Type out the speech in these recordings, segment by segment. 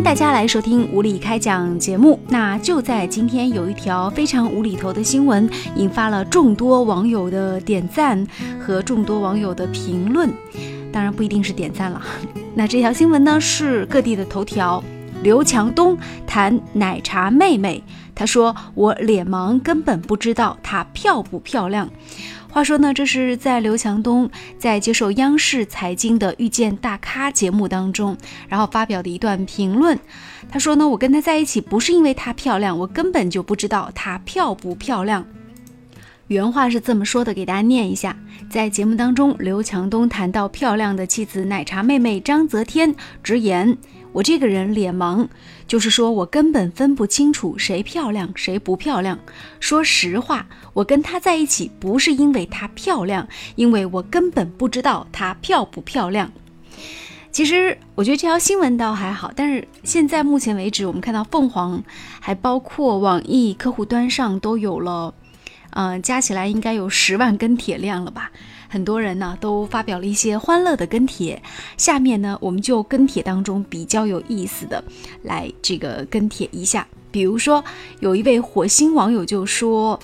迎大家来收听无理开讲节目。那就在今天，有一条非常无厘头的新闻，引发了众多网友的点赞和众多网友的评论。当然不一定是点赞了。那这条新闻呢，是各地的头条。刘强东谈奶茶妹妹，他说我脸盲，根本不知道她漂不漂亮。话说呢，这是在刘强东在接受央视财经的《遇见大咖》节目当中，然后发表的一段评论。他说呢，我跟她在一起不是因为她漂亮，我根本就不知道她漂不漂亮。原话是这么说的，给大家念一下。在节目当中，刘强东谈到漂亮的妻子奶茶妹妹张泽天，直言。我这个人脸盲，就是说我根本分不清楚谁漂亮谁不漂亮。说实话，我跟她在一起不是因为她漂亮，因为我根本不知道她漂不漂亮。其实我觉得这条新闻倒还好，但是现在目前为止，我们看到凤凰，还包括网易客户端上都有了，嗯，加起来应该有十万跟帖量了吧。很多人呢都发表了一些欢乐的跟帖，下面呢我们就跟帖当中比较有意思的来这个跟帖一下。比如说有一位火星网友就说：“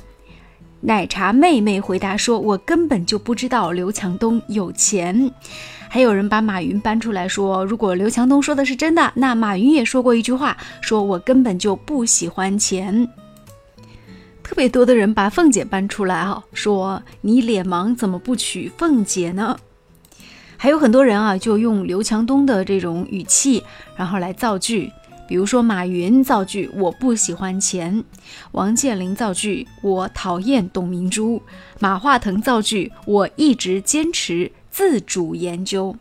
奶茶妹妹回答说，我根本就不知道刘强东有钱。”还有人把马云搬出来说：“如果刘强东说的是真的，那马云也说过一句话，说我根本就不喜欢钱。”特别多的人把凤姐搬出来啊，说你脸盲怎么不娶凤姐呢？还有很多人啊，就用刘强东的这种语气，然后来造句。比如说马云造句：“我不喜欢钱。”王健林造句：“我讨厌董明珠。”马化腾造句：“我一直坚持自主研究。”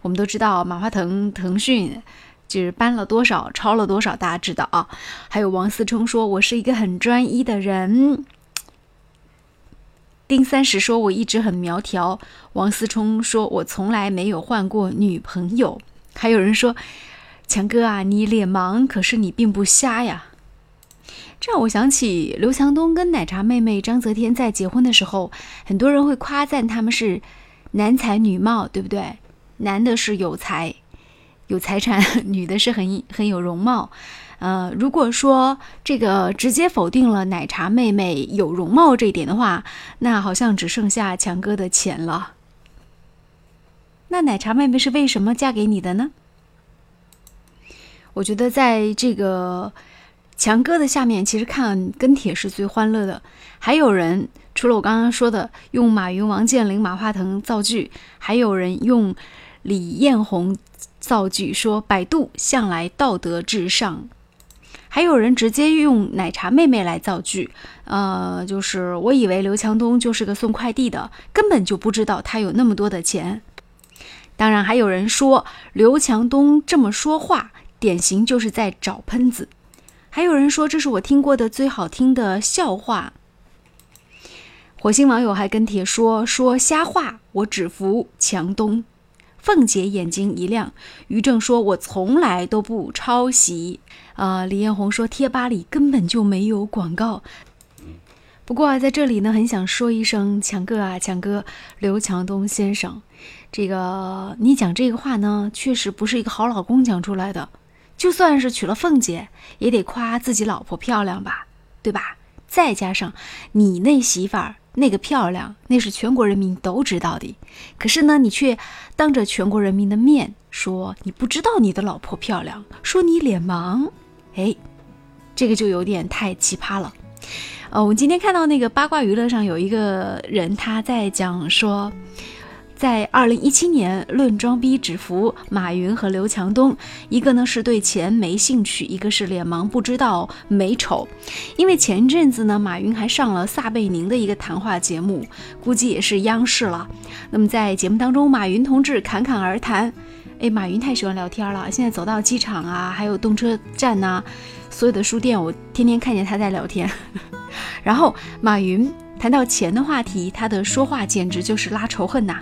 我们都知道马化腾，腾讯。就是搬了多少，抄了多少，大家知道啊。还有王思聪说：“我是一个很专一的人。”丁三十说：“我一直很苗条。”王思聪说：“我从来没有换过女朋友。”还有人说：“强哥啊，你脸盲，可是你并不瞎呀。”这让我想起刘强东跟奶茶妹妹张泽天在结婚的时候，很多人会夸赞他们是男才女貌，对不对？男的是有才。有财产，女的是很很有容貌，呃，如果说这个直接否定了奶茶妹妹有容貌这一点的话，那好像只剩下强哥的钱了。那奶茶妹妹是为什么嫁给你的呢？我觉得在这个强哥的下面，其实看跟帖是最欢乐的。还有人除了我刚刚说的用马云、王健林、马化腾造句，还有人用李彦宏。造句说百度向来道德至上，还有人直接用奶茶妹妹来造句，呃，就是我以为刘强东就是个送快递的，根本就不知道他有那么多的钱。当然，还有人说刘强东这么说话，典型就是在找喷子。还有人说这是我听过的最好听的笑话。火星网友还跟帖说说瞎话，我只服强东。凤姐眼睛一亮，于正说：“我从来都不抄袭。”啊，李彦宏说：“贴吧里根本就没有广告。”不过啊在这里呢，很想说一声：“强哥啊，强哥，刘强东先生，这个你讲这个话呢，确实不是一个好老公讲出来的。就算是娶了凤姐，也得夸自己老婆漂亮吧，对吧？再加上你那媳妇儿。”那个漂亮，那是全国人民都知道的。可是呢，你却当着全国人民的面说你不知道你的老婆漂亮，说你脸盲。哎，这个就有点太奇葩了。呃，我们今天看到那个八卦娱乐上有一个人，他在讲说。在二零一七年论装逼只服马云和刘强东，一个呢是对钱没兴趣，一个是脸盲不知道美丑。因为前阵子呢，马云还上了撒贝宁的一个谈话节目，估计也是央视了。那么在节目当中，马云同志侃侃而谈，哎，马云太喜欢聊天了。现在走到机场啊，还有动车站呐，所有的书店，我天天看见他在聊天。然后马云。谈到钱的话题，他的说话简直就是拉仇恨呐。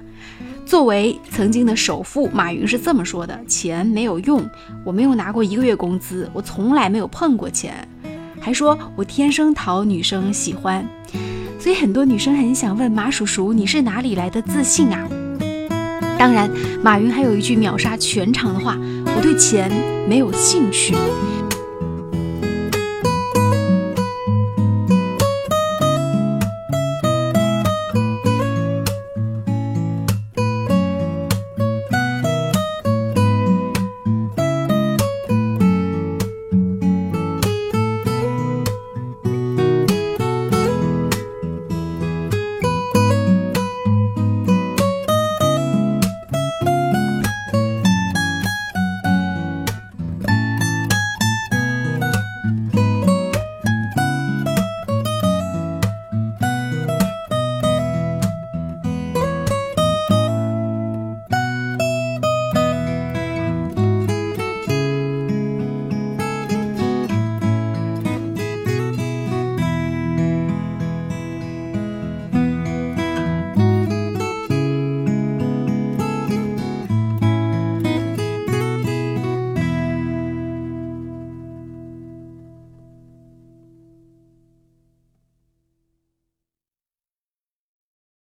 作为曾经的首富，马云是这么说的：“钱没有用，我没有拿过一个月工资，我从来没有碰过钱。”还说我天生讨女生喜欢，所以很多女生很想问马叔叔：“你是哪里来的自信啊？”当然，马云还有一句秒杀全场的话：“我对钱没有兴趣。